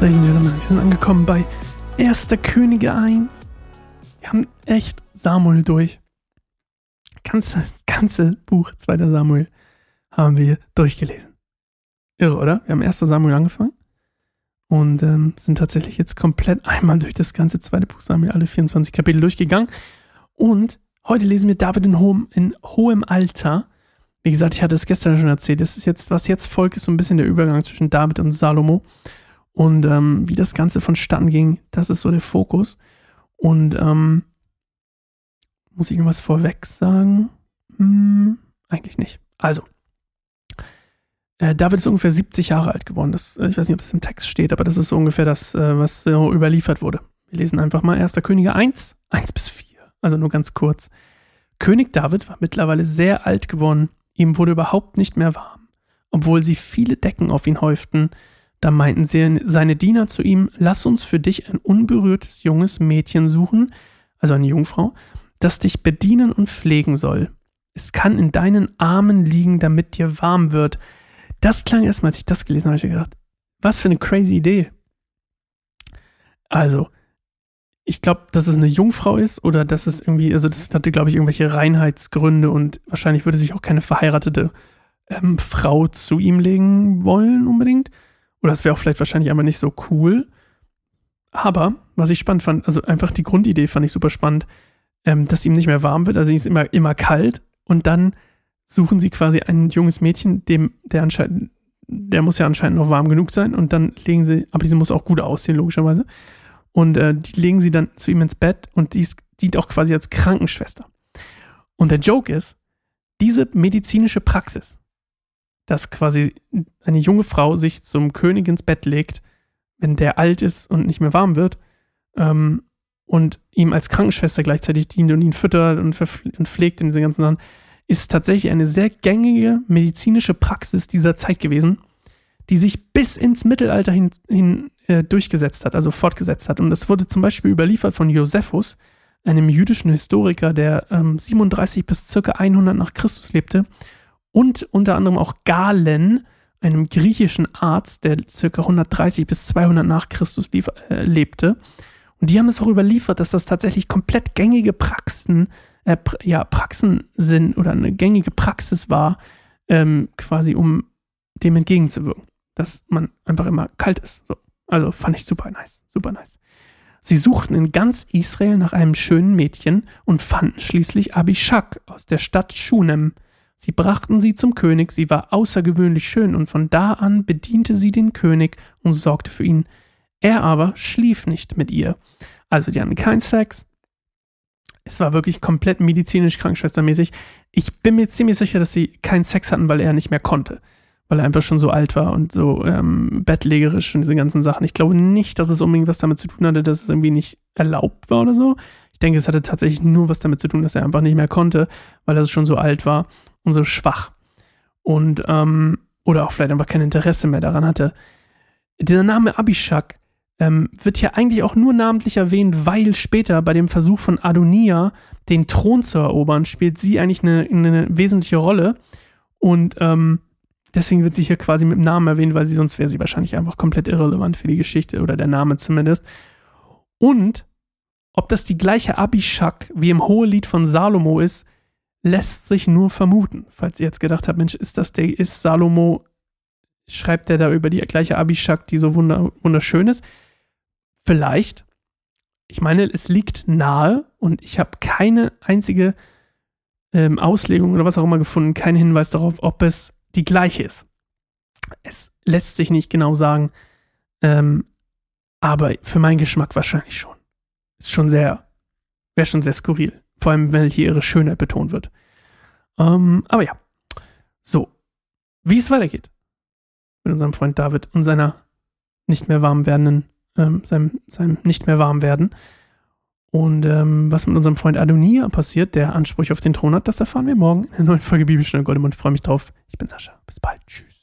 Ladies and Gentlemen, wir sind angekommen bei 1. Könige 1. Wir haben echt Samuel durch. Ganze, ganze Buch 2. Samuel haben wir durchgelesen. Irre, oder? Wir haben 1. Samuel angefangen und ähm, sind tatsächlich jetzt komplett einmal durch das ganze zweite Buch Samuel, alle 24 Kapitel durchgegangen. Und heute lesen wir David in hohem, in hohem Alter. Wie gesagt, ich hatte es gestern schon erzählt. Das ist jetzt, was jetzt folgt, ist so ein bisschen der Übergang zwischen David und Salomo. Und ähm, wie das Ganze vonstatten ging, das ist so der Fokus. Und ähm, muss ich irgendwas vorweg sagen? Hm, eigentlich nicht. Also, äh, David ist ungefähr 70 Jahre alt geworden. Das, äh, ich weiß nicht, ob das im Text steht, aber das ist so ungefähr das, äh, was so überliefert wurde. Wir lesen einfach mal 1. Könige 1, 1 bis 4. Also nur ganz kurz. König David war mittlerweile sehr alt geworden. Ihm wurde überhaupt nicht mehr warm. Obwohl sie viele Decken auf ihn häuften, da meinten sie, seine Diener zu ihm, lass uns für dich ein unberührtes junges Mädchen suchen, also eine Jungfrau, das dich bedienen und pflegen soll. Es kann in deinen Armen liegen, damit dir warm wird. Das klang erstmal, als ich das gelesen habe, habe ich gedacht, was für eine crazy Idee. Also, ich glaube, dass es eine Jungfrau ist oder dass es irgendwie, also das hatte, glaube ich, irgendwelche Reinheitsgründe und wahrscheinlich würde sich auch keine verheiratete ähm, Frau zu ihm legen wollen unbedingt. Oder das wäre auch vielleicht wahrscheinlich einfach nicht so cool. Aber, was ich spannend fand, also einfach die Grundidee fand ich super spannend, ähm, dass ihm nicht mehr warm wird, also ihm ist immer, immer kalt und dann suchen sie quasi ein junges Mädchen, dem, der anscheinend, der muss ja anscheinend noch warm genug sein und dann legen sie, aber sie muss auch gut aussehen, logischerweise. Und äh, die legen sie dann zu ihm ins Bett und die dient auch quasi als Krankenschwester. Und der Joke ist, diese medizinische Praxis, dass quasi eine junge Frau sich zum König ins Bett legt, wenn der alt ist und nicht mehr warm wird, ähm, und ihm als Krankenschwester gleichzeitig dient und ihn füttert und, und pflegt in diesen ganzen Sachen, ist tatsächlich eine sehr gängige medizinische Praxis dieser Zeit gewesen, die sich bis ins Mittelalter hin, hin äh, durchgesetzt hat, also fortgesetzt hat. Und das wurde zum Beispiel überliefert von Josephus, einem jüdischen Historiker, der ähm, 37 bis circa 100 nach Christus lebte und unter anderem auch Galen, einem griechischen Arzt, der ca. 130 bis 200 nach Christus lief, äh, lebte. Und die haben es auch überliefert, dass das tatsächlich komplett gängige Praxen, äh, ja, Praxen sind oder eine gängige Praxis war, ähm, quasi um dem entgegenzuwirken, dass man einfach immer kalt ist. So. Also fand ich super nice, super nice. Sie suchten in ganz Israel nach einem schönen Mädchen und fanden schließlich Abishak aus der Stadt Shunem. Sie brachten sie zum König, sie war außergewöhnlich schön, und von da an bediente sie den König und sorgte für ihn. Er aber schlief nicht mit ihr. Also die hatten keinen Sex. Es war wirklich komplett medizinisch krankenschwestermäßig. Ich bin mir ziemlich sicher, dass sie keinen Sex hatten, weil er nicht mehr konnte. Weil er einfach schon so alt war und so ähm, bettlägerisch und diese ganzen Sachen. Ich glaube nicht, dass es unbedingt was damit zu tun hatte, dass es irgendwie nicht erlaubt war oder so. Ich denke, es hatte tatsächlich nur was damit zu tun, dass er einfach nicht mehr konnte, weil er schon so alt war und so schwach. Und, ähm, oder auch vielleicht einfach kein Interesse mehr daran hatte. Dieser Name Abishak ähm, wird hier eigentlich auch nur namentlich erwähnt, weil später bei dem Versuch von Adonia, den Thron zu erobern, spielt sie eigentlich eine, eine wesentliche Rolle. Und ähm, deswegen wird sie hier quasi mit Namen erwähnt, weil sie sonst wäre sie wahrscheinlich einfach komplett irrelevant für die Geschichte oder der Name zumindest. Und ob das die gleiche Abishak wie im Hohelied von Salomo ist, lässt sich nur vermuten. Falls ihr jetzt gedacht habt, Mensch, ist das der, ist Salomo, schreibt der da über die gleiche Abishak, die so wunder, wunderschön ist? Vielleicht. Ich meine, es liegt nahe und ich habe keine einzige ähm, Auslegung oder was auch immer gefunden, keinen Hinweis darauf, ob es die gleiche ist. Es lässt sich nicht genau sagen, ähm, aber für meinen Geschmack wahrscheinlich schon. Ist schon sehr, wäre schon sehr skurril. Vor allem, wenn hier ihre Schönheit betont wird. Ähm, aber ja. So. Wie es weitergeht. Mit unserem Freund David und seiner nicht mehr warm werdenden, ähm, seinem, seinem nicht mehr warm werden. Und ähm, was mit unserem Freund Adonia passiert, der Anspruch auf den Thron hat, das erfahren wir morgen in der neuen Folge Bibelstunde Gold. Und ich freue mich drauf. Ich bin Sascha. Bis bald. Tschüss.